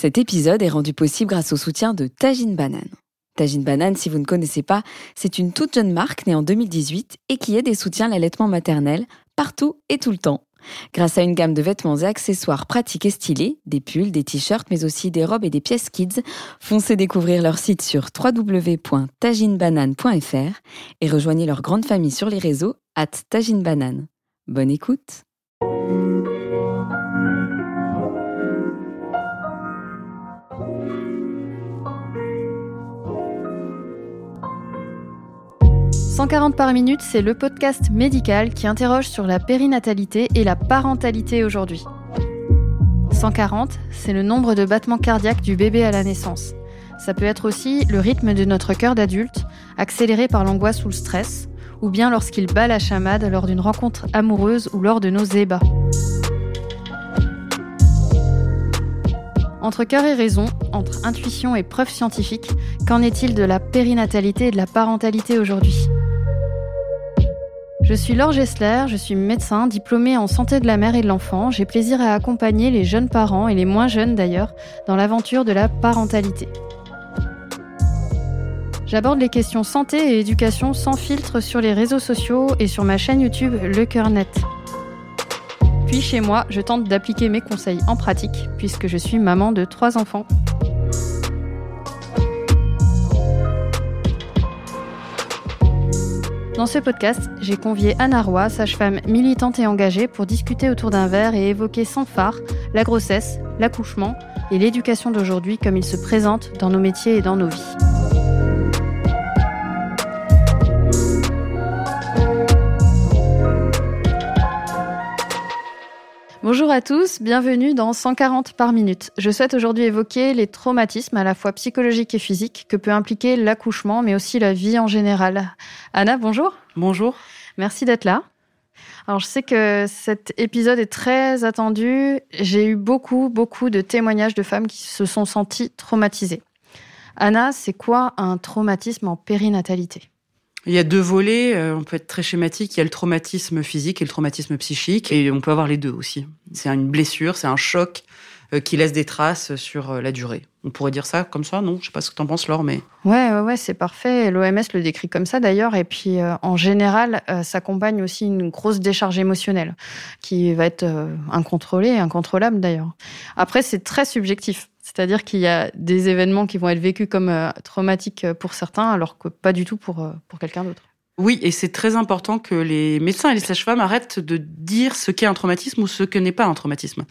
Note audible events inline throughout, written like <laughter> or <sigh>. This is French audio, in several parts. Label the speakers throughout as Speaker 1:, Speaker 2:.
Speaker 1: Cet épisode est rendu possible grâce au soutien de Tajine Banane. Tajine Banane, si vous ne connaissez pas, c'est une toute jeune marque née en 2018 et qui aide et soutient l'allaitement maternel partout et tout le temps. Grâce à une gamme de vêtements et accessoires pratiques et stylés, des pulls, des t-shirts, mais aussi des robes et des pièces kids, foncez découvrir leur site sur www.taginebanane.fr et rejoignez leur grande famille sur les réseaux at taginebanane. Bonne écoute
Speaker 2: 140 par minute, c'est le podcast médical qui interroge sur la périnatalité et la parentalité aujourd'hui. 140, c'est le nombre de battements cardiaques du bébé à la naissance. Ça peut être aussi le rythme de notre cœur d'adulte, accéléré par l'angoisse ou le stress, ou bien lorsqu'il bat la chamade lors d'une rencontre amoureuse ou lors de nos ébats. Entre cœur et raison, entre intuition et preuve scientifique, qu'en est-il de la périnatalité et de la parentalité aujourd'hui? Je suis Laure Gessler, je suis médecin diplômée en santé de la mère et de l'enfant. J'ai plaisir à accompagner les jeunes parents et les moins jeunes d'ailleurs dans l'aventure de la parentalité. J'aborde les questions santé et éducation sans filtre sur les réseaux sociaux et sur ma chaîne YouTube Le Cœur Net. Puis chez moi, je tente d'appliquer mes conseils en pratique puisque je suis maman de trois enfants. Dans ce podcast, j'ai convié Anna Roy, sage-femme militante et engagée, pour discuter autour d'un verre et évoquer sans phare la grossesse, l'accouchement et l'éducation d'aujourd'hui comme ils se présentent dans nos métiers et dans nos vies. Bonjour à tous, bienvenue dans 140 par minute. Je souhaite aujourd'hui évoquer les traumatismes à la fois psychologiques et physiques que peut impliquer l'accouchement, mais aussi la vie en général. Anna, bonjour.
Speaker 3: Bonjour.
Speaker 2: Merci d'être là. Alors, je sais que cet épisode est très attendu. J'ai eu beaucoup, beaucoup de témoignages de femmes qui se sont senties traumatisées. Anna, c'est quoi un traumatisme en périnatalité?
Speaker 3: Il y a deux volets, euh, on peut être très schématique, il y a le traumatisme physique et le traumatisme psychique, et on peut avoir les deux aussi. C'est une blessure, c'est un choc euh, qui laisse des traces sur euh, la durée. On pourrait dire ça comme ça, non? Je sais pas ce que tu en penses, Laure, mais...
Speaker 2: Ouais, ouais, ouais c'est parfait. L'OMS le décrit comme ça d'ailleurs, et puis en général, ça s'accompagne aussi une grosse décharge émotionnelle, qui va être incontrôlée, incontrôlable d'ailleurs. Après, c'est très subjectif. C'est-à-dire qu'il y a des événements qui vont être vécus comme euh, traumatiques pour certains, alors que pas du tout pour, euh, pour quelqu'un d'autre.
Speaker 3: Oui, et c'est très important que les médecins et les sages-femmes arrêtent de dire ce qu'est un traumatisme ou ce que n'est pas un traumatisme.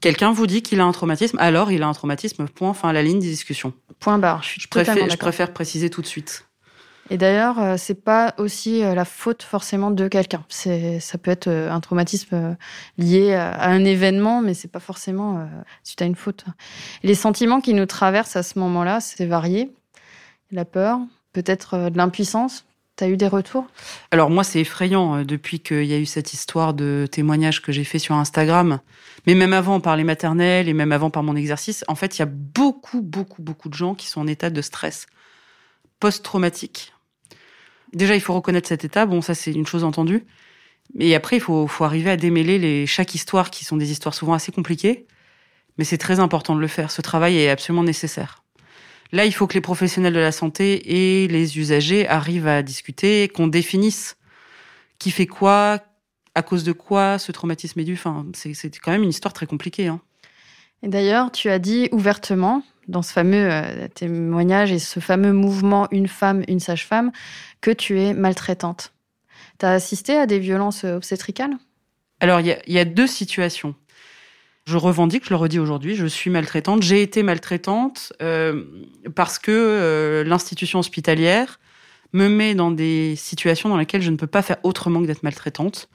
Speaker 3: Quelqu'un vous dit qu'il a un traumatisme, alors il a un traumatisme, point, fin à la ligne des discussions.
Speaker 2: Point barre, je suis je préfère,
Speaker 3: je préfère préciser tout de suite.
Speaker 2: Et d'ailleurs, euh, c'est pas aussi euh, la faute forcément de quelqu'un. C'est, ça peut être euh, un traumatisme lié à un événement, mais c'est pas forcément suite à une faute. Les sentiments qui nous traversent à ce moment-là, c'est varié. La peur, peut-être de l'impuissance. Tu as eu des retours?
Speaker 3: Alors moi, c'est effrayant depuis qu'il y a eu cette histoire de témoignage que j'ai fait sur Instagram, mais même avant par les maternelles et même avant par mon exercice. En fait, il y a beaucoup, beaucoup, beaucoup de gens qui sont en état de stress post-traumatique déjà, il faut reconnaître cet état. Bon, ça, c'est une chose entendue. Et après, il faut, faut arriver à démêler les, chaque histoire, qui sont des histoires souvent assez compliquées. Mais c'est très important de le faire. Ce travail est absolument nécessaire. Là, il faut que les professionnels de la santé et les usagers arrivent à discuter, qu'on définisse qui fait quoi, à cause de quoi ce traumatisme est dû. Enfin, c'est quand même une histoire très compliquée. Hein.
Speaker 2: Et d'ailleurs, tu as dit ouvertement dans ce fameux euh, témoignage et ce fameux mouvement Une femme, une sage-femme, que tu es maltraitante. Tu as assisté à des violences euh, obstétricales?
Speaker 3: Alors, il y, a deux situations. Je revendique, je le redis aujourd'hui, je suis maltraitante. J'ai été maltraitante euh, parce que l'institution hospitalière me met dans des situations dans lesquelles je ne peux pas faire autrement que d'être maltraitante.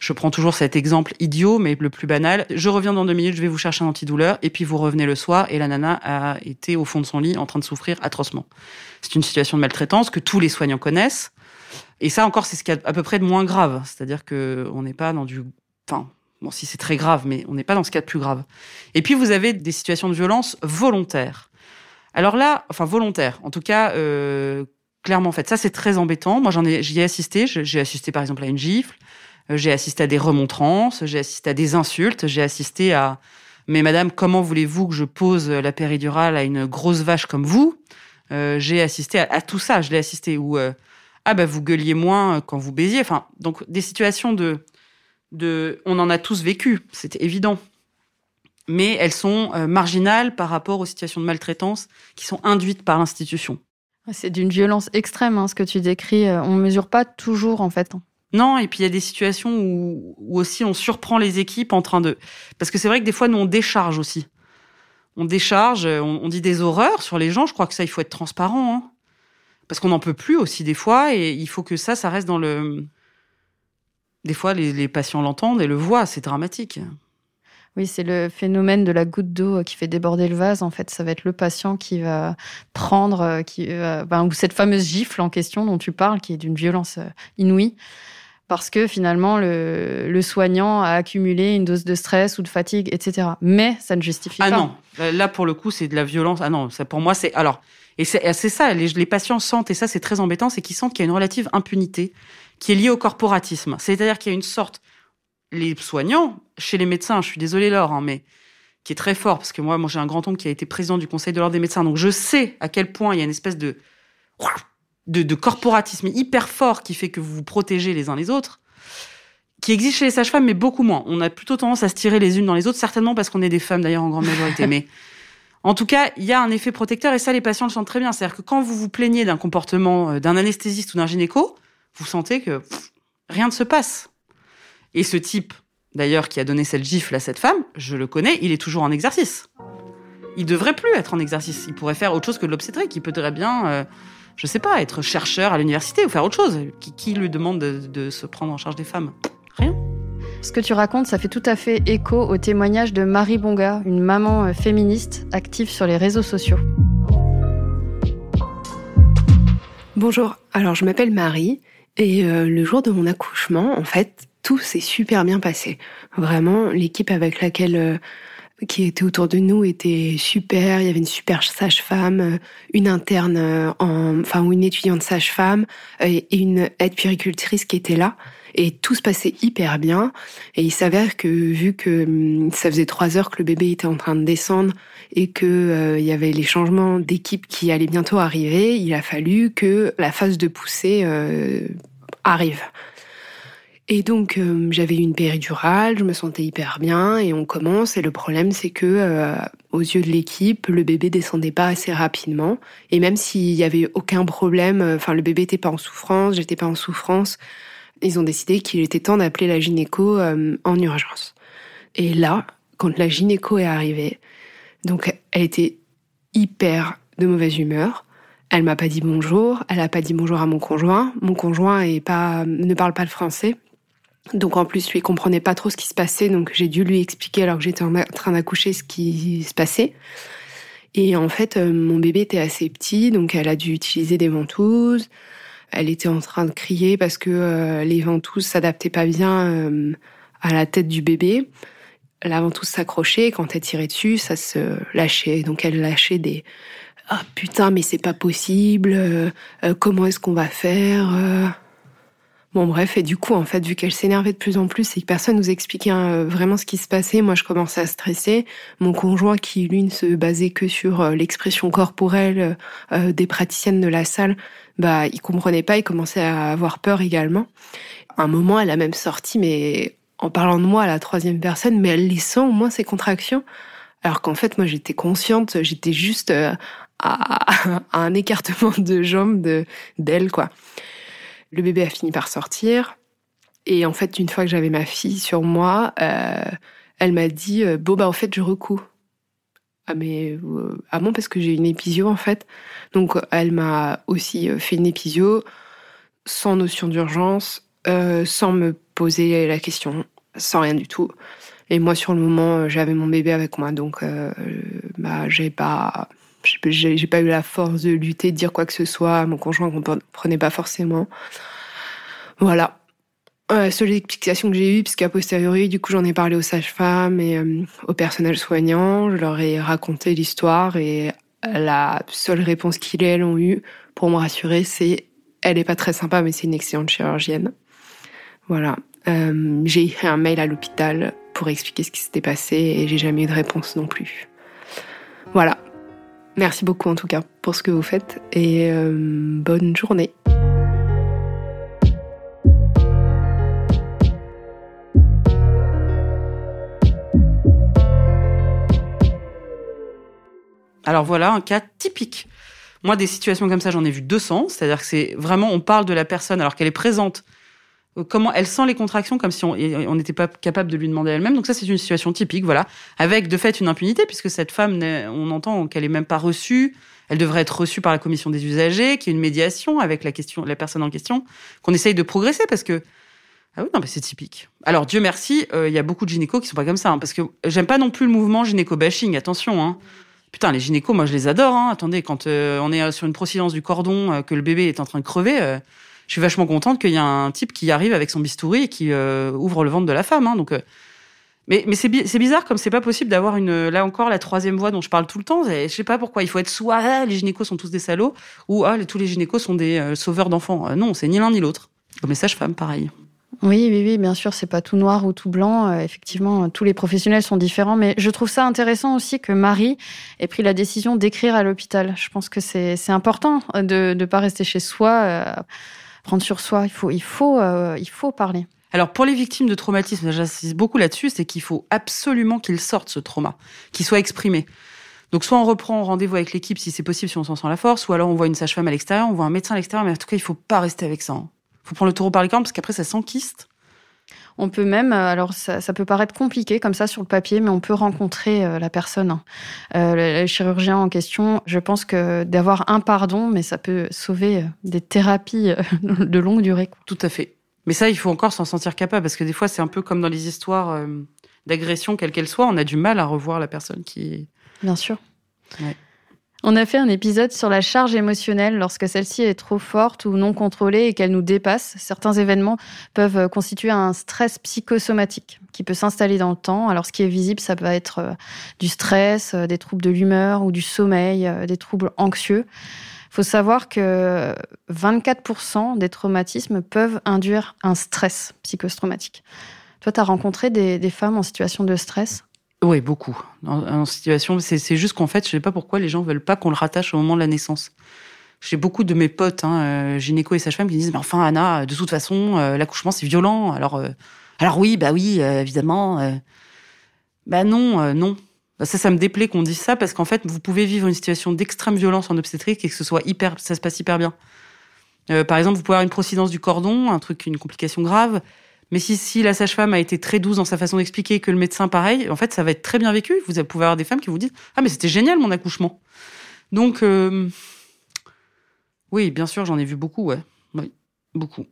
Speaker 3: Je prends toujours cet exemple idiot, mais le plus banal. Je reviens dans deux minutes, je vais vous chercher un antidouleur, et puis vous revenez le soir, et la nana a été au fond de son lit en train de souffrir atrocement. C'est une situation de maltraitance que tous les soignants connaissent. Et ça encore, c'est ce qui est à peu près de moins grave. C'est-à-dire que on n'est pas dans du, enfin, bon, si c'est très grave, mais on n'est pas dans ce cas de plus grave. Et puis vous avez des situations de violence volontaires. Alors là, enfin volontaires, en tout cas, euh, clairement en fait, ça c'est très embêtant. Moi j'en ai, j'y ai assisté. J'ai assisté par exemple à une gifle. Euh, j'ai assisté à des remontrances, j'ai assisté à des insultes, j'ai assisté à Mais madame, comment voulez-vous que je pose la péridurale à une grosse vache comme vous? Euh, J'ai assisté à, tout ça, je l'ai assisté. Ou euh, ah bah vous gueuliez moins quand vous baisiez. Enfin, donc des situations de, de, on en a tous vécu, c'était évident. Mais elles sont marginales par rapport aux situations de maltraitance qui sont induites par l'institution.
Speaker 2: C'est d'une violence extrême, hein, ce que tu décris. On mesure pas toujours, en fait.
Speaker 3: Non, et puis il y a des situations où, aussi on surprend les équipes en train de... Parce que c'est vrai que des fois, nous, on décharge aussi. On décharge, on, dit des horreurs sur les gens. Je crois que ça, il faut être transparent. Hein. Parce qu'on n'en peut plus aussi des fois, et il faut que ça, ça reste dans le... Des fois, les, patients l'entendent et le voient, c'est dramatique.
Speaker 2: Oui, c'est le phénomène de la goutte d'eau qui fait déborder le vase. En fait, ça va être le patient qui va prendre, qui, ben, ou cette fameuse gifle en question dont tu parles, qui est d'une violence euh, inouïe parce que finalement le, soignant a accumulé une dose de stress ou de fatigue, etc. Mais ça ne justifie
Speaker 3: ah
Speaker 2: pas.
Speaker 3: Ah non, là pour le coup c'est de la violence. Ah non, ça pour moi c'est alors et c'est ça. Les, les, patients sentent et ça c'est très embêtant, c'est qu'ils sentent qu'il y a une relative impunité qui est liée au corporatisme. C'est-à-dire qu'il y a une sorte les soignants chez les médecins. Je suis désolée Laure, hein, mais qui est très fort parce que moi, moi j'ai un grand oncle qui a été président du conseil de l'ordre des médecins, donc je sais à quel point il y a une espèce de de, corporatisme hyper fort qui fait que vous vous protégez les uns les autres, qui existe chez les sages-femmes, mais beaucoup moins. On a plutôt tendance à se tirer les unes dans les autres, certainement parce qu'on est des femmes d'ailleurs en grande majorité. <laughs> mais en tout cas, il y a un effet protecteur et ça, les patients le sentent très bien. C'est-à-dire que quand vous vous plaignez d'un comportement euh, d'un anesthésiste ou d'un gynéco, vous sentez que rien ne se passe. Et ce type, d'ailleurs, qui a donné cette gifle à cette femme, je le connais, il est toujours en exercice. Il devrait plus être en exercice. Il pourrait faire autre chose que de l'obstétrique. Il peut bien euh, je sais pas, être chercheur à l'université ou faire autre chose. Qui, lui demande de, se prendre en charge des femmes? Rien.
Speaker 2: Ce que tu racontes, ça fait tout à fait écho au témoignage de Marie Bonga, une maman euh, féministe active sur les réseaux sociaux.
Speaker 4: Bonjour, alors je m'appelle Marie et euh, le jour de mon accouchement, en fait, tout s'est super bien passé. Vraiment, l'équipe avec laquelle euh, qui était autour de nous était super. Il y avait une super sage-femme, euh, une interne, euh, en, enfin ou une étudiante sage-femme euh, et une aide puricultrice qui était là. Et tout se passait hyper bien. Et il s'avère que vu que hum, ça faisait trois heures que le bébé était en train de descendre et que il y avait les changements d'équipe qui allaient bientôt arriver, il a fallu que la phase de poussée arrive. Et donc euh, j'avais une péridurale, je me sentais hyper bien et on commence et le problème c'est que euh, aux yeux de l'équipe, le bébé descendait pas assez rapidement et même s'il y avait aucun problème, euh, enfin le bébé était pas en souffrance, j'étais pas en souffrance, ils ont décidé qu'il était temps d'appeler la gynéco en urgence. Et là, quand la gynéco est arrivée, donc elle était hyper de mauvaise humeur. Elle m'a pas dit bonjour, elle a pas dit bonjour à mon conjoint. Mon conjoint est pas, ne parle pas le français. Donc en plus, lui comprenait pas trop ce qui se passait, donc j'ai dû lui expliquer alors que j'étais en train d'accoucher ce qui se passait. Et en fait, euh, mon bébé était assez petit, donc elle a dû utiliser des ventouses. Elle était en train de crier parce que euh, les ventouses s'adaptaient pas bien euh, à la tête du bébé. La ventouse s'accrochait, quand elle tirait dessus, ça se lâchait. Donc elle lâchait des ah putain mais c'est pas possible. comment est-ce qu'on va faire Bon bref, et du coup, en fait, vu qu'elle s'énervait de plus en plus et que personne nous expliquait hein, vraiment ce qui se passait, moi je commençais à stresser. Mon conjoint, qui lui ne se basait que sur euh, l'expression corporelle euh, des praticiennes de la salle, bah il comprenait pas, il commençait à avoir peur également. À un moment, elle a même sorti, mais en parlant de moi à la troisième personne, mais elle les sent au moins ces contractions. Alors qu'en fait, moi j'étais consciente, j'étais juste euh, à, <laughs> un écartement de jambes de d'elle, quoi. Le bébé a fini par sortir. Et en fait, une fois que j'avais ma fille sur moi, euh, elle m'a dit euh, Bon, bah, en fait, je recous. Ah, mais euh, ah bon, parce que j'ai une épisio en fait. Donc, elle m'a aussi fait une épisio sans notion d'urgence, sans me poser la question, sans rien du tout. Et moi, sur le moment, j'avais mon bébé avec moi, donc bah, j'ai pas j'ai pas eu la force de lutter, de dire quoi que ce soit. Mon conjoint comprenait pas forcément. Voilà. La seule explication que j'ai eue, puisqu'à posteriori, du coup, j'en ai parlé aux sages-femmes et euh, au personnel soignant. Je leur ai raconté l'histoire et la seule réponse qu'ils elles ont eue pour me rassurer, c'est elle est pas très sympa, mais c'est une excellente chirurgienne. Voilà. Euh, j'ai écrit un mail à l'hôpital pour expliquer ce qui s'était passé et j'ai jamais eu de réponse non plus. Voilà. Merci beaucoup en tout cas pour ce que vous faites et euh, bonne journée.
Speaker 3: Alors voilà un cas typique. Moi, des situations comme ça, j'en ai vu 200. C'est-à-dire que c'est vraiment, on parle de la personne alors qu'elle est présente. Comment elle sent les contractions comme si on n'était pas capable de lui demander elle-même. Donc ça, c'est une situation typique, voilà, avec de fait une impunité puisque cette femme, on entend qu'elle est même pas reçue. Elle devrait être reçue par la commission des usagers, qu'il y ait une médiation avec la question, la personne en question, qu'on essaye de progresser parce que ah oui, non, mais c'est typique. Alors Dieu merci, euh, il y a beaucoup de gynécos qui sont pas comme ça, hein, parce que j'aime pas non plus le mouvement gynéco-bashing. Attention, hein. Putain, les gynécos, moi je les adore. Hein. Attendez, quand euh, on est euh, sur une procédance du cordon, que le bébé est en train de crever, je suis vachement contente qu'il y a un type qui arrive avec son bistouri et qui euh, ouvre le ventre de la femme. Hein. Donc, euh, mais c'est bi- c'est bizarre comme c'est pas possible d'avoir une là encore la troisième voie dont je parle tout le temps. Je sais pas pourquoi il faut être soit ah, les gynécos sont tous des salauds ou ah tous les gynécos sont des euh, sauveurs d'enfants. Non, c'est ni l'un ni l'autre. Comme les sages-femmes, pareil.
Speaker 2: Oui, oui, oui, bien sûr, c'est pas tout noir ou tout blanc. Effectivement, tous les professionnels sont différents, mais je trouve ça intéressant aussi que Marie ait pris la décision d'écrire à l'hôpital. Je pense que c'est important de ne pas rester chez soi, prendre sur soi. Il faut, il faut, euh, il faut parler.
Speaker 3: Alors pour les victimes de traumatisme, j'insiste beaucoup là-dessus, c'est qu'il faut absolument qu'il sorte ce trauma, qu'il soit exprimé. Donc soit on reprend rendez-vous avec l'équipe si c'est possible, si on s'en sent la force, ou alors on voit une sage-femme à l'extérieur, on voit un médecin à l'extérieur, mais en tout cas il faut pas rester avec ça. Il faut prendre le taureau par les cornes parce qu'après ça s'enquiste.
Speaker 2: On peut même, euh, alors ça, ça peut paraître compliqué comme ça sur le papier, mais on peut rencontrer euh, la personne. Euh, le, le chirurgien en question, je pense que d'avoir un pardon, mais ça peut sauver des thérapies <laughs> de longue durée.
Speaker 3: Tout à fait. Mais ça, il faut encore s'en sentir capable parce que des fois c'est un peu comme dans les histoires d'agression, quelle qu'elle soit, on a du mal à revoir la personne qui.
Speaker 2: Bien sûr.
Speaker 3: Ouais.
Speaker 2: On a fait un épisode sur la charge émotionnelle lorsque celle-ci est trop forte ou non contrôlée et qu'elle nous dépasse. Certains événements peuvent constituer un stress psychosomatique qui peut s'installer dans le temps. Alors ce qui est visible, ça peut être euh, du stress, euh, des troubles de l'humeur ou du sommeil, euh, des troubles anxieux. Il faut savoir que 24% des traumatismes peuvent induire un stress psychotraumatique. Toi, tu as rencontré des, des femmes en situation de stress?
Speaker 3: Oui, beaucoup. En, situation, c'est juste qu'en fait, je sais pas pourquoi les gens veulent pas qu'on le rattache au moment de la naissance. J'ai beaucoup de mes potes, hein, euh, gynéco et sage-femme, qui disent, mais enfin, Anna, de toute façon, euh, l'accouchement, c'est violent. Alors, euh, alors oui, bah oui, évidemment. Bah non, non. Bah, Ça, ça me déplaît qu'on dise ça parce qu'en fait, vous pouvez vivre une situation d'extrême violence en obstétrique et que ce soit hyper, ça se passe hyper bien. Par exemple, vous pouvez avoir une procidence du cordon, un truc, une complication grave. Mais si, si la sage-femme a été très douce dans sa façon d'expliquer, que le médecin pareil, en fait, ça va être très bien vécu. Vous pouvez avoir des femmes qui vous disent Ah, mais c'était génial mon accouchement. Donc, euh, oui, bien sûr, j'en ai vu beaucoup, ouais. Oui, beaucoup.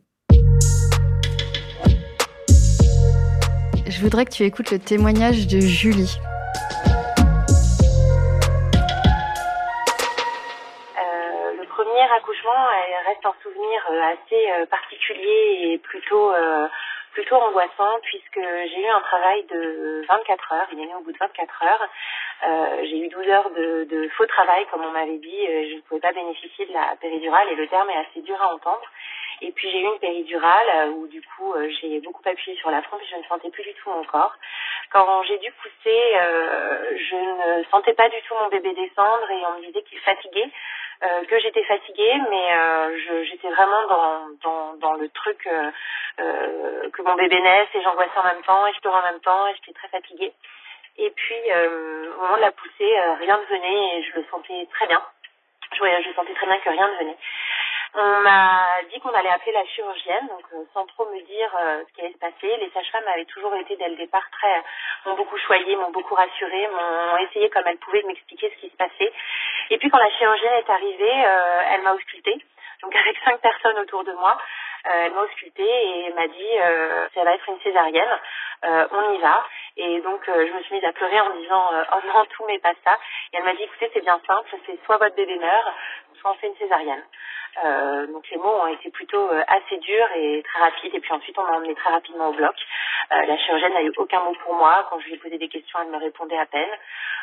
Speaker 2: Je voudrais que tu écoutes le témoignage de Julie.
Speaker 5: Euh, le premier accouchement elle reste un souvenir euh, assez particulier et plutôt euh, plutôt angoissant puisque j'ai eu un travail de 24 heures. Il est né au bout de 24 heures. Euh, j'ai eu 12 heures de, faux travail, comme on m'avait dit. Euh, Je ne pouvais pas bénéficier de la péridurale et le terme est assez dur à entendre. Et puis j'ai eu une péridurale euh, où du coup j'ai beaucoup appuyé sur la trompe et je ne sentais plus du tout mon corps. Quand j'ai dû pousser, je ne sentais pas du tout mon bébé descendre et on me disait qu'il fatiguait, euh, que j'étais fatiguée, mais euh, j'étais vraiment dans, dans, dans le truc euh, euh, que mon bébé naisse et j'angoissais en même temps et je pleurais en même temps et j'étais très fatiguée. Et puis euh, au moment de la poussée, euh, rien ne venait et je le sentais très bien. Je, je sentais très bien que rien ne venait. On m'a dit qu'on allait appeler la chirurgienne, donc euh, sans trop me dire euh, ce qui allait se passer. Les sages-femmes avaient toujours été dès le départ très, m'ont beaucoup choyé, m'ont beaucoup rassuré, m'ont essayé comme elles pouvaient de m'expliquer ce qui se passait. Et puis quand la chirurgienne est arrivée, euh, elle m'a auscultée, donc avec cinq personnes autour de moi. Euh, elle m'a auscultée et m'a dit ça va être une césarienne, euh, on y va. Et donc euh, je me suis mise à pleurer en disant oh non tout mais pas ça. Et elle m'a dit écoutez c'est bien simple, c'est soit votre bébé meurt, soit on fait une césarienne. Euh, donc les mots ont été plutôt euh, assez durs et très rapides. Et puis ensuite, on m'a emmené très rapidement au bloc. Euh, la chirurgienne n'a eu aucun mot pour moi. Quand je lui ai posé des questions, elle me répondait à peine.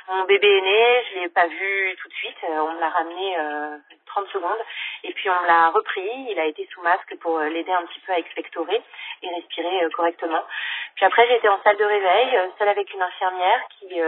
Speaker 5: Mon bébé est né, je l'ai pas vu tout de suite. On me l'a ramené 30 secondes. Et puis on l'a repris, il a été sous masque pour l'aider un petit peu à expectorer et respirer correctement. Puis après j'étais en salle de réveil, seule avec une infirmière qui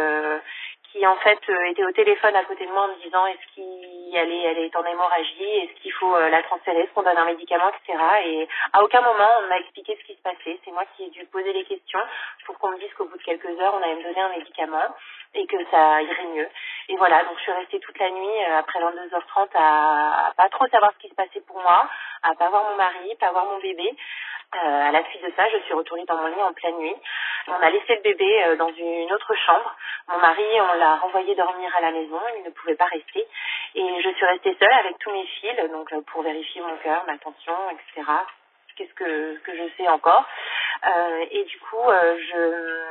Speaker 5: qui en fait euh, était au téléphone à côté de moi en me disant est-ce qu'elle est, elle est en hémorragie, est-ce qu'il faut euh, la transférer, est-ce qu'on donne un médicament, etc. Et à aucun moment on m'a expliqué ce qui se passait. C'est moi qui ai dû poser les questions pour qu'on me dise qu'au bout de quelques heures on allait me donner un médicament et que ça irait mieux. Et voilà, donc je suis restée toute la nuit euh, après 22h30 à, à pas trop savoir ce qui se passait pour moi, à pas voir mon mari, pas voir mon bébé. Euh, à la suite de ça, je suis retournée dans mon lit en pleine nuit. On a laissé le bébé dans une autre chambre. Mon mari, on l'a renvoyé dormir à la maison. Il ne pouvait pas rester. Et je suis restée seule avec tous mes fils, donc euh, pour vérifier mon cœur, ma tension, etc. Qu'est-ce que, que je sais encore euh, Et du coup, je,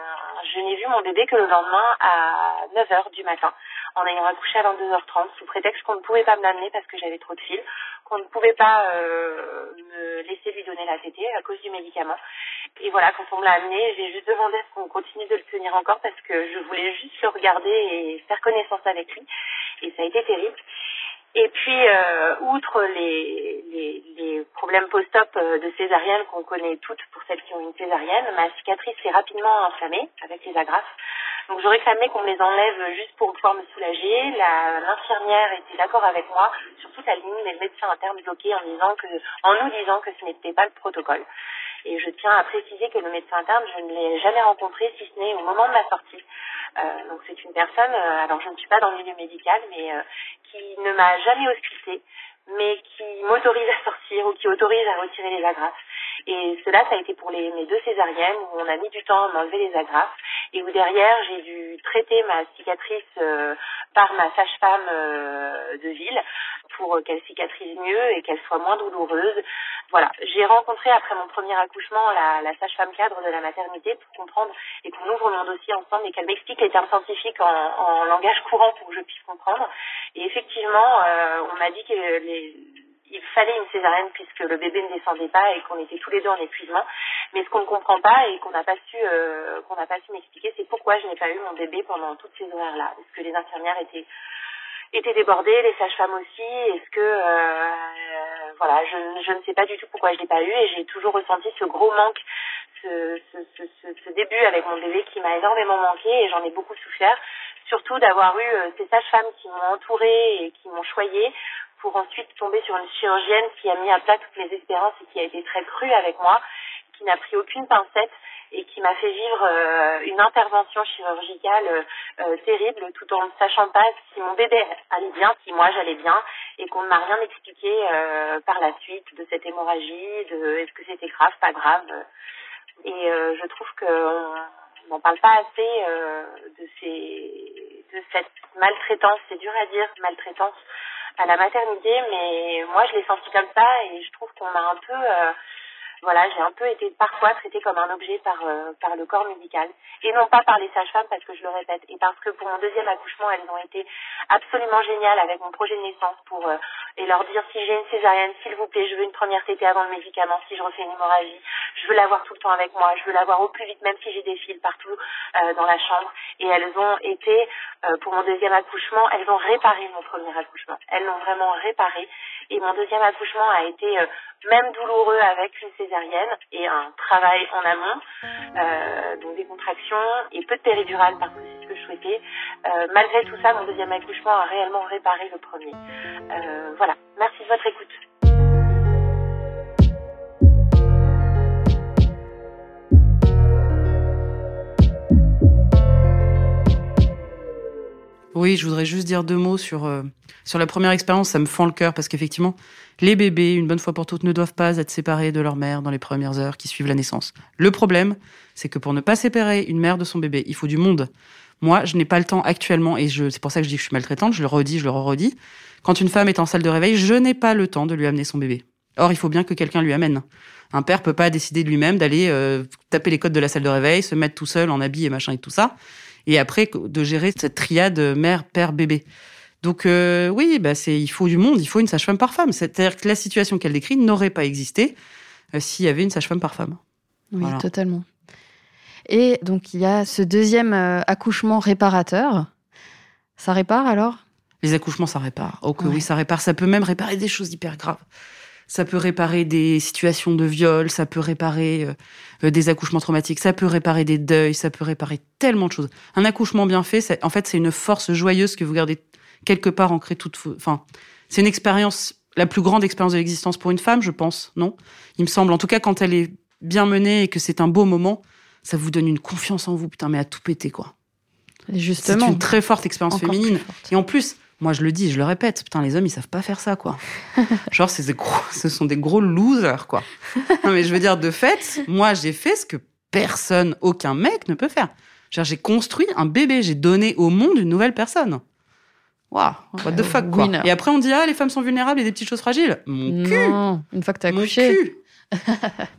Speaker 5: je n'ai vu mon bébé que le lendemain à 9h du matin en ayant accouché à 22h30 sous prétexte qu'on ne pouvait pas me l'amener parce que j'avais trop de fils qu'on ne pouvait pas euh, me laisser lui donner la tétée à cause du médicament. Et voilà, quand on me l'a amené, j'ai juste demandé à ce qu'on continue de le tenir encore parce que je voulais juste le regarder et faire connaissance avec lui. Et ça a été terrible. Et puis, euh, outre les, les, les problèmes post-op euh, de césarienne qu'on connaît toutes pour celles qui ont une césarienne, ma cicatrice s'est rapidement inflammée avec les agrafes. Donc je réclamais qu'on me les enlève juste pour pouvoir me soulager. L'infirmière était d'accord avec moi sur toute la ligne, mais le médecin interne bloqué en disant que, en nous disant que ce n'était pas le protocole. Et je tiens à préciser que le médecin interne, je ne l'ai jamais rencontré, si ce n'est au moment de ma sortie. Euh, donc c'est une personne, euh, alors je ne suis pas dans le milieu médical, mais euh, qui ne m'a jamais hospitée, mais qui m'autorise à sortir ou qui autorise à retirer les agrafes. Et cela, ça a été pour les, mes deux césariennes où on a mis du temps à m'enlever les agrafes et où derrière, j'ai dû traiter ma cicatrice euh, par ma sage-femme euh, de ville pour qu'elle cicatrise mieux et qu'elle soit moins douloureuse. Voilà, j'ai rencontré après mon premier accouchement la, la sage-femme cadre de la maternité pour comprendre et qu'on ouvre mon dossier ensemble et qu'elle m'explique les termes scientifiques en, en, langage courant pour que je puisse comprendre. Et effectivement, euh, on m'a dit que les il fallait une césarienne puisque le bébé ne descendait pas et qu'on était tous les deux en épuisement. Mais ce qu'on ne comprend pas et qu'on n'a pas su euh, qu'on n'a pas su m'expliquer, c'est pourquoi je n'ai pas eu mon bébé pendant toutes ces horaires-là. Est-ce que les infirmières étaient étaient débordées, les sages-femmes aussi? Est-ce que euh, voilà, je, ne sais pas du tout pourquoi je l'ai pas eu et j'ai toujours ressenti ce gros manque, ce, ce, ce, ce début avec mon bébé qui m'a énormément manqué et j'en ai beaucoup souffert surtout d'avoir eu euh, ces sages-femmes qui m'ont entourée et qui m'ont choyée pour ensuite tomber sur une chirurgienne qui a mis à plat toutes mes espérances et qui a été très crue avec moi, qui n'a pris aucune pincette et qui m'a fait vivre euh, une intervention chirurgicale euh, euh, terrible tout en ne sachant pas si mon bébé allait bien, si moi j'allais bien et qu'on ne m'a rien expliqué par la suite de cette hémorragie, de est-ce que c'était grave, pas grave. Et je trouve qu'on n'en parle pas assez de, ces, de cette maltraitance, c'est dur à dire, maltraitance à la maternité, mais moi je l'ai senti comme ça et je trouve qu'on m'a un peu euh, voilà, j'ai un peu été parfois traitée comme un objet par euh, par le corps médical. Et non pas par les sages-femmes parce que je le répète. Et parce que pour mon deuxième accouchement, elles ont été absolument géniales avec mon projet de naissance pour euh, et leur dire si j'ai une césarienne, s'il vous plaît, je veux une première tétée avant le médicament, si je refais une hémorragie, je veux l'avoir tout le temps avec moi, je veux l'avoir au plus vite même si j'ai des fils partout euh, dans la chambre. Et elles ont été pour mon deuxième accouchement, elles ont réparé mon premier accouchement. Elles l'ont vraiment réparé. Et mon deuxième accouchement a été même douloureux avec une césarienne et un travail en amont, euh, donc des contractions et peu de péridurale parce que c'est ce que je souhaitais. Euh, malgré tout ça, mon deuxième accouchement a réellement réparé le premier. Euh, voilà, merci de votre écoute.
Speaker 3: Oui, je voudrais juste dire deux mots sur, euh, sur la première expérience. Ça me fend le cœur parce qu'effectivement, les bébés, une bonne fois pour toutes, ne doivent pas être séparés de leur mère dans les premières heures qui suivent la naissance. Le problème, c'est que pour ne pas séparer une mère de son bébé, il faut du monde. Moi, je n'ai pas le temps actuellement, et c'est pour ça que je dis que je suis maltraitante, je le redis, je le redis. Quand une femme est en salle de réveil, je n'ai pas le temps de lui amener son bébé. Or, il faut bien que quelqu'un lui amène. Un père peut pas décider de lui-même d'aller euh, taper les codes de la salle de réveil, se mettre tout seul en habit et machin et tout ça et après de gérer cette triade mère, père, bébé. Donc euh, oui, bah c'est il faut du monde, il faut une sage-femme par femme. C'est-à-dire que la situation qu'elle décrit n'aurait pas existé euh, s'il y avait une sage-femme par femme.
Speaker 2: Oui, totalement. Et donc il y a ce deuxième euh, accouchement réparateur. Ça répare alors?
Speaker 3: Les accouchements, ça répare. Ok,
Speaker 2: Ouais.
Speaker 3: oui, ça répare. Ça peut même réparer des choses hyper graves. Ça peut réparer des situations de viol, ça peut réparer euh, euh, des accouchements traumatiques, ça peut réparer des deuils, ça peut réparer tellement de choses. Un accouchement bien fait, en fait, c'est une force joyeuse que vous gardez quelque part ancrée toute. Enfin, c'est une expérience, la plus grande expérience de l'existence pour une femme, je pense, non? Il me semble, en tout cas, quand elle est bien menée et que c'est un beau moment, ça vous donne une confiance en vous, putain, mais à tout péter, quoi.
Speaker 2: Et
Speaker 3: C'est
Speaker 2: justement,
Speaker 3: une très forte expérience féminine.
Speaker 2: forte.
Speaker 3: Et en plus, moi je le dis, je le répète, putain, les hommes ils savent pas faire ça, quoi. <laughs> Genre, c'est ce sont des gros losers, quoi. Non, mais je veux dire, de fait, moi j'ai fait ce que personne, aucun mec ne peut faire. Genre, J'ai construit un bébé, j'ai donné au monde une nouvelle personne. Waouh, what the fuck, quoi.
Speaker 2: winner.
Speaker 3: Et après on dit, ah, les femmes sont vulnérables et des petites choses fragiles. Mon cul,
Speaker 2: Non, une fois que t'as
Speaker 3: mon
Speaker 2: accouché.
Speaker 3: cul. <laughs>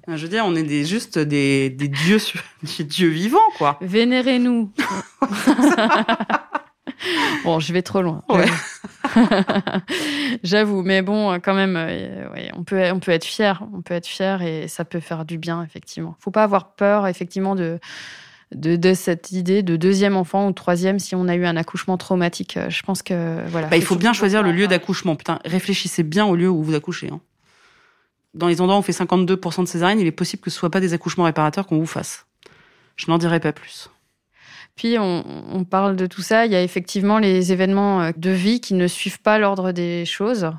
Speaker 3: je veux dire, on est des, juste des, des dieux, <laughs> des dieux vivants, quoi.
Speaker 2: Vénérez-nous. <laughs> bon, je vais trop loin.
Speaker 3: Ouais. <laughs>
Speaker 2: J'avoue, mais bon, quand même, euh, ouais, on peut, on peut être fier, on peut être fier et ça peut faire du bien, effectivement. Faut pas avoir peur, effectivement, de, de, de cette idée de deuxième enfant ou troisième si on a eu un accouchement traumatique. Euh, Je pense que voilà.
Speaker 3: Bah, il faut bien choisir le lieu d'accouchement. Putain, réfléchissez bien au lieu où vous accouchez. hein. Dans les endroits où on fait 52% de césarienne, il est possible que ce soit pas des accouchements réparateurs qu'on vous fasse. Je n'en dirai pas plus.
Speaker 2: Puis on, on parle de tout ça. Il y a effectivement les événements euh, de vie qui ne suivent pas l'ordre des choses.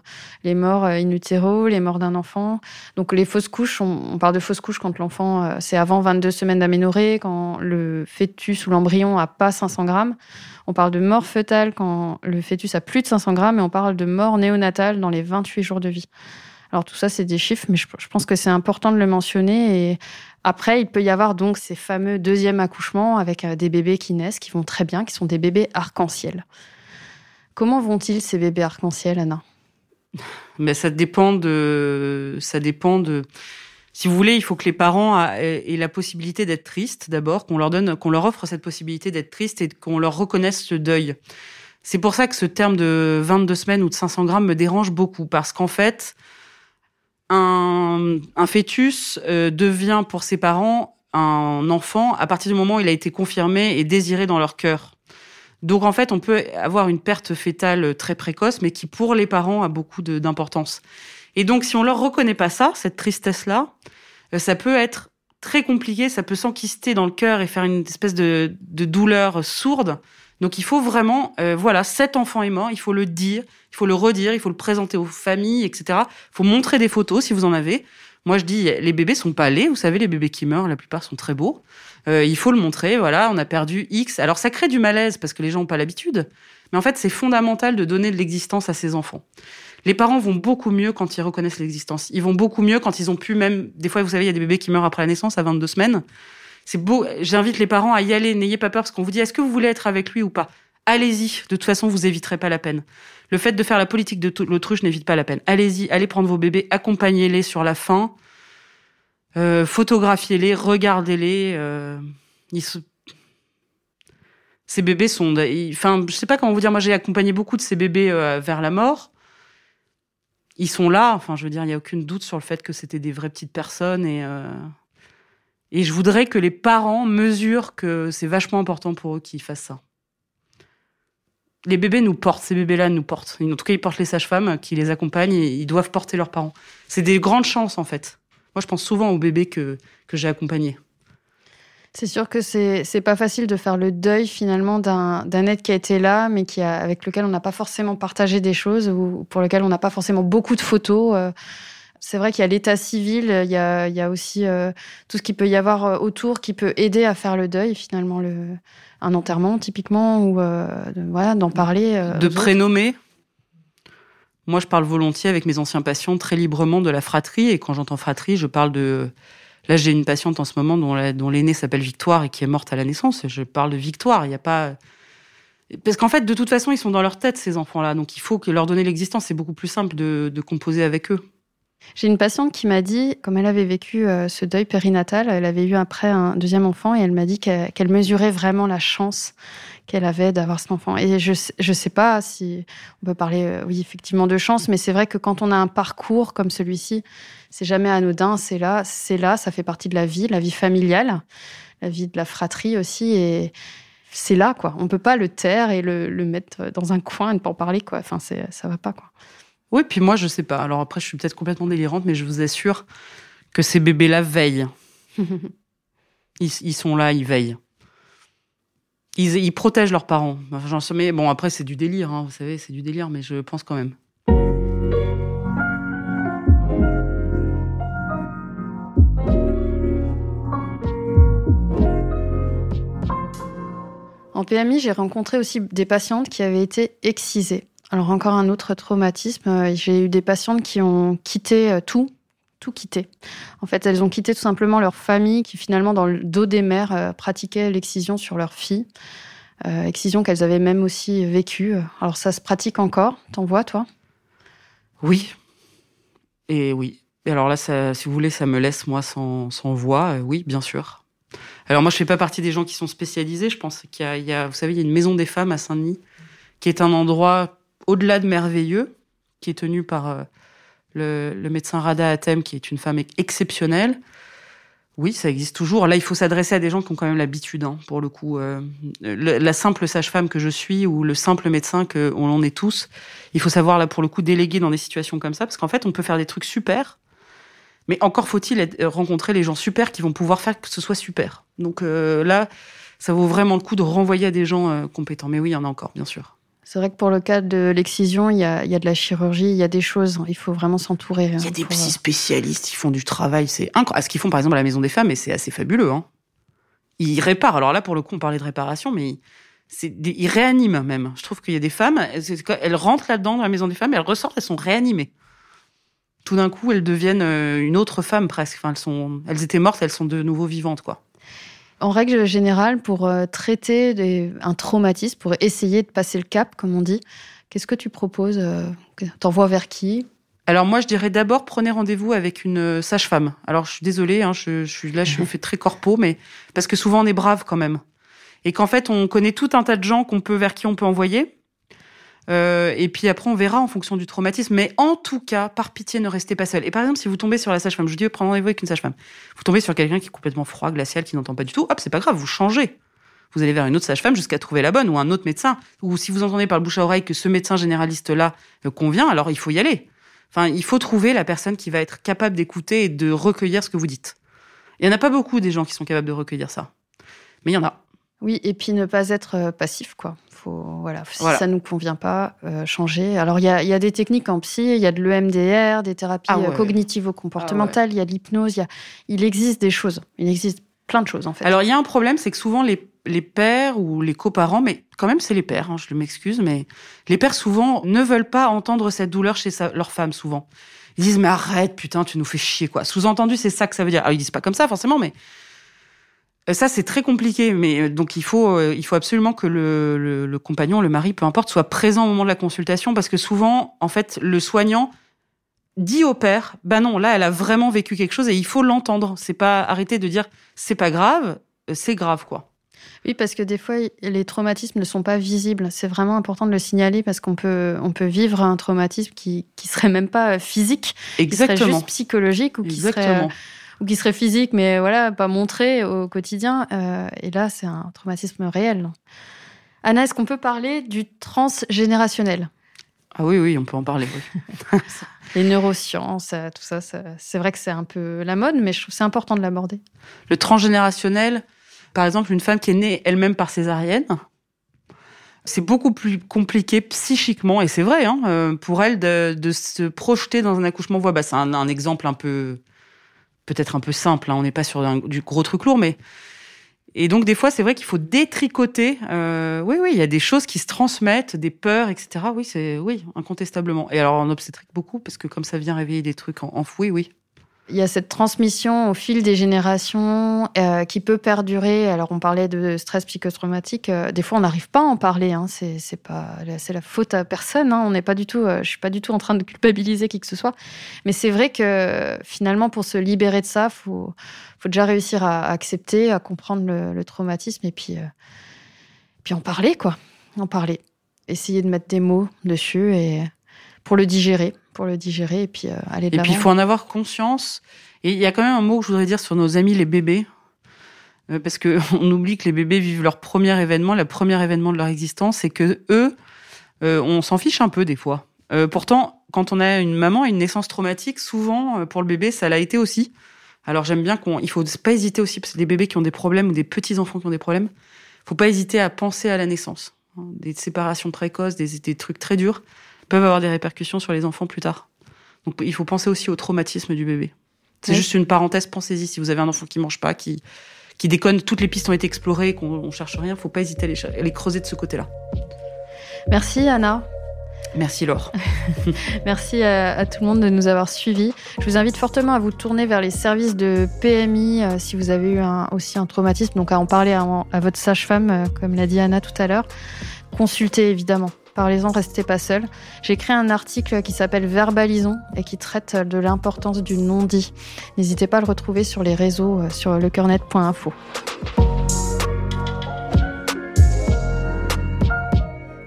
Speaker 2: Les morts euh, in utero, les morts d'un enfant. Donc les fausses couches, on, on parle de fausses couches quand l'enfant, euh, c'est avant 22 semaines d'aménorrhée, quand le fœtus ou l'embryon a pas 500 grammes. On parle de mort fœtale quand le fœtus a plus de 500 grammes. Et on parle de mort néonatale dans les 28 jours de vie. Alors tout ça, c'est des chiffres, mais je, pense que c'est important de le mentionner. Et après, il peut y avoir donc ces fameux deuxièmes accouchements avec euh, des bébés qui naissent, qui vont très bien, qui sont des bébés arc-en-ciel. Comment vont-ils ces bébés arc-en-ciel, Anna?
Speaker 3: Mais ça dépend de, ça dépend de. Si vous voulez, il faut que les parents aient la possibilité d'être tristes d'abord, qu'on leur donne, qu'on leur offre cette possibilité d'être triste et qu'on leur reconnaisse ce deuil. C'est pour ça que ce terme de 22 semaines ou de 500 grammes me dérange beaucoup parce qu'en fait, un, fœtus euh, devient pour ses parents un enfant à partir du moment où il a été confirmé et désiré dans leur cœur. Donc en fait, on peut avoir une perte fétale très précoce, mais qui pour les parents a beaucoup d'importance. Et donc si on leur reconnaît pas ça, cette tristesse-là, euh, ça peut être très compliqué, ça peut s'enquister dans le cœur et faire une espèce de douleur sourde. Donc il faut vraiment, euh, voilà, cet enfant est mort, il faut le dire, il faut le redire, il faut le présenter aux familles, etc. Il faut montrer des photos si vous en avez. Moi je dis, les bébés sont pas laids, vous savez, les bébés qui meurent, la plupart sont très beaux. Euh, il faut le montrer, voilà, on a perdu X. Alors ça crée du malaise parce que les gens n'ont pas l'habitude, mais en fait c'est fondamental de donner de l'existence à ces enfants. Les parents vont beaucoup mieux quand ils reconnaissent l'existence. Ils vont beaucoup mieux quand ils ont pu même. Des fois, vous savez, il y a des bébés qui meurent après la naissance à 22 semaines. C'est beau. J'invite les parents à y aller. N'ayez pas peur parce qu'on vous dit est-ce que vous voulez être avec lui ou pas? Allez-y. De toute façon, vous éviterez pas la peine. Le fait de faire la politique de l'autruche n'évite pas la peine. Allez-y. Allez prendre vos bébés, accompagnez-les sur la fin, euh, photographiez-les, regardez-les. euh, Ces bébés sont. Enfin, je sais pas comment vous dire. Moi, j'ai accompagné beaucoup de ces bébés euh, vers la mort ils sont là. Enfin, je veux dire, il n'y a aucun doute sur le fait que c'était des vraies petites personnes. Et, et je voudrais que les parents mesurent que c'est vachement important pour eux qu'ils fassent ça. Les bébés nous portent, ces bébés-là nous portent. En tout cas, ils portent les sages-femmes qui les accompagnent et ils doivent porter leurs parents. C'est des grandes chances, en fait. Moi, je pense souvent aux bébés que, que j'ai accompagnés.
Speaker 2: C'est sûr que c'est pas facile de faire le deuil finalement d'un d'un être qui a été là, mais qui a, avec lequel on n'a pas forcément partagé des choses ou pour lequel on n'a pas forcément beaucoup de photos. euh. C'est vrai qu'il y a l'état civil, il y a, il y a aussi euh, tout ce qu'il peut y avoir euh, autour qui peut aider à faire le deuil finalement, le, un enterrement typiquement, ou euh, de- voilà, d'en parler. euh,
Speaker 3: de
Speaker 2: autres.
Speaker 3: prénommer. Moi, je parle volontiers avec mes anciens patients très librement de la fratrie. Et quand j'entends fratrie, je parle de. Là, j'ai une patiente en ce moment dont la- dont l'aînée s'appelle Victoire et qui est morte à la naissance. Je parle de Victoire. Il n'y a pas. Parce qu'en fait, de toute façon, ils sont dans leur tête, ces enfants-là. Donc, il faut que leur donner l'existence. C'est beaucoup plus simple de, de composer avec eux.
Speaker 2: J'ai une patiente qui m'a dit, comme elle avait vécu euh, ce deuil périnatal, elle avait eu après un deuxième enfant et elle m'a dit qu'elle mesurait vraiment la chance qu'elle avait d'avoir cet enfant. Et je je sais pas si on peut parler, euh, oui, effectivement, de chance, mais c'est vrai que quand on a un parcours comme celui-ci, c'est jamais anodin. C'est là, c'est là, ça fait partie de la vie, la vie familiale, la vie de la fratrie aussi. Et c'est là, quoi. On peut pas le taire et le, le, mettre dans un coin et ne pas en parler, quoi. Enfin, ça va pas, quoi.
Speaker 3: Oui, puis moi, je sais pas. Alors après, je suis peut-être complètement délirante, mais je vous assure que ces bébés-là veillent. <laughs> ils, ils, sont là, ils veillent. Ils, ils protègent leurs parents. Enfin, j'en sais, bon, après, c'est du délire, hein, vous savez, c'est du délire, mais je pense quand même.
Speaker 2: En PMI, j'ai rencontré aussi des patientes qui avaient été excisées. Alors encore un autre traumatisme, euh, j'ai eu des patientes qui ont quitté euh, tout, tout quitté. En fait, elles ont quitté tout simplement leur famille qui finalement dans le dos des mères euh, pratiquait l'excision sur leur fille. Excision qu'elles avaient même aussi vécue. Alors ça se pratique encore, t'en vois toi?
Speaker 3: Oui. Et oui. Et alors là, si vous voulez, ça me laisse moi sans, voix. Oui, bien sûr. Alors moi, je fais pas partie des gens qui sont spécialisés. Je pense qu'il y, y, a, vous savez, il y a une maison des femmes à Saint-Denis, qui est un endroit au-delà de merveilleux, qui est tenu par euh, le, médecin Rada Atem, qui est une femme exceptionnelle. Oui, ça existe toujours. Là, il faut s'adresser à des gens qui ont quand même l'habitude, hein, pour le coup. Euh, la simple sage-femme que je suis ou le simple médecin que on en est tous, il faut savoir là pour le coup déléguer dans des situations comme ça, parce qu'en fait, on peut faire des trucs super, mais encore faut-il rencontrer les gens super qui vont pouvoir faire que ce soit super. Donc euh, là, ça vaut vraiment le coup de renvoyer à des gens euh, compétents. Mais oui, il y en a encore, bien sûr.
Speaker 2: C'est vrai que pour le cas de l'excision, il y a, il y a de la chirurgie, il y a des choses, il faut vraiment s'entourer.
Speaker 3: Il y a des pour... psy spécialistes, ils font du travail, c'est incroyable. Ce qu'ils font par exemple à la Maison des Femmes, et c'est assez fabuleux. Hein. Ils réparent. Alors là, pour le coup, on parlait de réparation, mais des... ils réaniment même. Je trouve qu'il y a des femmes, elles rentrent là-dedans dans la Maison des Femmes, elles ressortent, elles sont réanimées. Tout d'un coup, elles deviennent euh, une autre femme presque. Enfin, elles sont, elles étaient mortes, elles sont de nouveau vivantes, quoi.
Speaker 2: En règle générale, pour euh, traiter un traumatisme, pour essayer de passer le cap, comme on dit, qu'est-ce que tu proposes euh, T'envoies vers qui?
Speaker 3: Alors moi, je dirais d'abord prenez rendez-vous avec une sage-femme. Alors je suis désolée, hein, je, je, suis là, je me fais très corpo, mais parce que souvent on est brave quand même, et qu'en fait on connaît tout un tas de gens qu'on peut vers qui on peut envoyer. Euh, et puis après, on verra en fonction du traumatisme. Mais en tout cas, par pitié, ne restez pas seul. Et par exemple, si vous tombez sur la sage-femme, je vous dis, prendre rendez-vous avec une sage-femme. Vous tombez sur quelqu'un qui est complètement froid, glacial, qui n'entend pas du tout. Hop, c'est pas grave, vous changez. Vous allez vers une autre sage-femme jusqu'à trouver la bonne ou un autre médecin. Ou si vous entendez par le bouche à oreille que ce médecin généraliste-là convient, alors il faut y aller. Enfin, il faut trouver la personne qui va être capable d'écouter et de recueillir ce que vous dites. Il y en a pas beaucoup des gens qui sont capables de recueillir ça. Mais il y en a.
Speaker 2: Oui, et puis ne pas être passif, quoi. Faut, voilà, si voilà. ça nous convient pas, euh, changer. Alors, il y a, y a, des techniques en psy, il y a de l'EMDR, des thérapies ah ouais. cognitivo-comportementales, il ah ouais. y a l'hypnose, il, il existe des choses. Il existe plein de choses, en fait.
Speaker 3: Alors, il y a un problème, c'est que souvent, les, les pères ou les coparents, mais quand même, c'est les pères, hein, je m'excuse, mais les pères, souvent, ne veulent pas entendre cette douleur chez sa, leur femme, souvent. Ils disent, mais arrête, putain, tu nous fais chier, quoi. Sous-entendu, c'est ça que ça veut dire. Alors, ils disent pas comme ça, forcément, mais ça, c'est très compliqué, mais donc il faut, il faut absolument que le, le, le, compagnon, le mari, peu importe, soit présent au moment de la consultation, parce que souvent, en fait, le soignant dit au père, bah non, là, elle a vraiment vécu quelque chose et il faut l'entendre. C'est pas arrêter de dire, c'est pas grave, c'est grave, quoi.
Speaker 2: Oui, parce que des fois, les traumatismes ne sont pas visibles. C'est vraiment important de le signaler parce qu'on peut, on peut vivre un traumatisme qui, qui serait même pas physique,
Speaker 3: Exactement.
Speaker 2: qui serait juste psychologique ou qui
Speaker 3: Exactement.
Speaker 2: serait ou qui serait physique, mais voilà, pas montré au quotidien. Euh, et là, c'est un traumatisme réel. Anna, est-ce qu'on peut parler du transgénérationnel?
Speaker 3: Ah oui, oui, on peut en parler. Oui. <laughs>
Speaker 2: Les neurosciences, tout ça, ça c'est vrai que c'est un peu la mode, mais je trouve c'est important de l'aborder.
Speaker 3: Le transgénérationnel, par exemple, une femme qui est née elle-même par césarienne, c'est beaucoup plus compliqué psychiquement, et c'est vrai, hein, euh, pour elle de, de, se projeter dans un accouchement voix basse. C'est un, un exemple un peu peut-être un peu simple, hein, on n'est pas sur un, du gros truc lourd, mais et donc des fois c'est vrai qu'il faut détricoter. Euh, oui, oui, il y a des choses qui se transmettent, des peurs, etc. Oui, c'est oui, incontestablement. Et alors en obstétrique beaucoup parce que comme ça vient réveiller des trucs enfouis, oui.
Speaker 2: Il y a cette transmission au fil des générations euh, qui peut perdurer. Alors, on parlait de stress psychotraumatique. Euh, des fois, on n'arrive pas à en parler. Hein. C'est, pas, la faute à personne. Hein. On n'est pas du tout. Euh, je suis pas du tout en train de culpabiliser qui que ce soit. Mais c'est vrai que finalement, pour se libérer de ça, faut, faut déjà réussir à, à accepter, à comprendre le, le traumatisme et puis, puis en parler, quoi. En parler. Essayer de mettre des mots dessus et pour le digérer pour le digérer et puis euh, aller de
Speaker 3: Et puis il faut en avoir conscience. Et il y a quand même un mot que je voudrais dire sur nos amis les bébés. euh, parce que <laughs> on oublie que les bébés vivent leur premier événement, le premier événement de leur existence, et que eux, euh, on s'en fiche un peu des fois. Pourtant, quand on a une maman et une naissance traumatique, souvent pour le bébé, ça l'a été aussi. Alors j'aime bien qu'on, il faut pas hésiter aussi parce que des bébés qui ont des problèmes ou des petits enfants qui ont des problèmes, faut pas hésiter à penser à la naissance. Hein, des séparations précoces, des, des trucs très durs peuvent avoir des répercussions sur les enfants plus tard. Donc il faut penser aussi au traumatisme du bébé. C'est juste une parenthèse, pensez-y. Si vous avez un enfant qui mange pas, qui, qui déconne, toutes les pistes ont été explorées, qu'on cherche rien, faut pas hésiter à les, à les creuser de ce côté-là.
Speaker 2: Merci Anna.
Speaker 3: Merci Laure. <laughs>
Speaker 2: Merci à, à, tout le monde de nous avoir suivis. Je vous invite fortement à vous tourner vers les services de PMI euh, si vous avez eu un, aussi un traumatisme, donc à en parler à, à votre sage-femme, euh, comme l'a dit Anna tout à l'heure. Consultez évidemment. Parlez-en, restez pas seul. J'ai écrit un article qui s'appelle Verbalisons et qui traite de l'importance du non-dit. N'hésitez pas à le retrouver sur les réseaux, euh, sur lecoeurnet.info.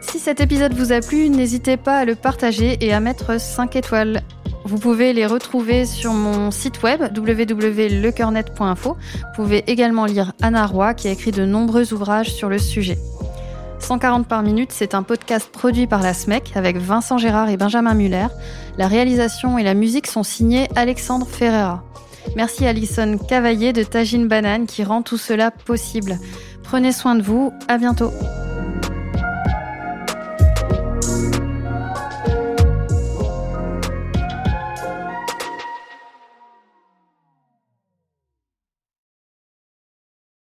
Speaker 2: Si cet épisode vous a plu, n'hésitez pas à le partager et à mettre 5 étoiles. Vous pouvez les retrouver sur mon site web www.lecoeurnet.info. Vous pouvez également lire Anna Roy qui a écrit de nombreux ouvrages sur le sujet. 140 par minute, c'est un podcast produit par la SMEC avec Vincent Gérard et Benjamin Muller. La réalisation et la musique sont signés Alexandre Ferreira. Merci Alison Cavaillé de Tagine Banane qui rend tout cela possible. Prenez soin de vous, à bientôt.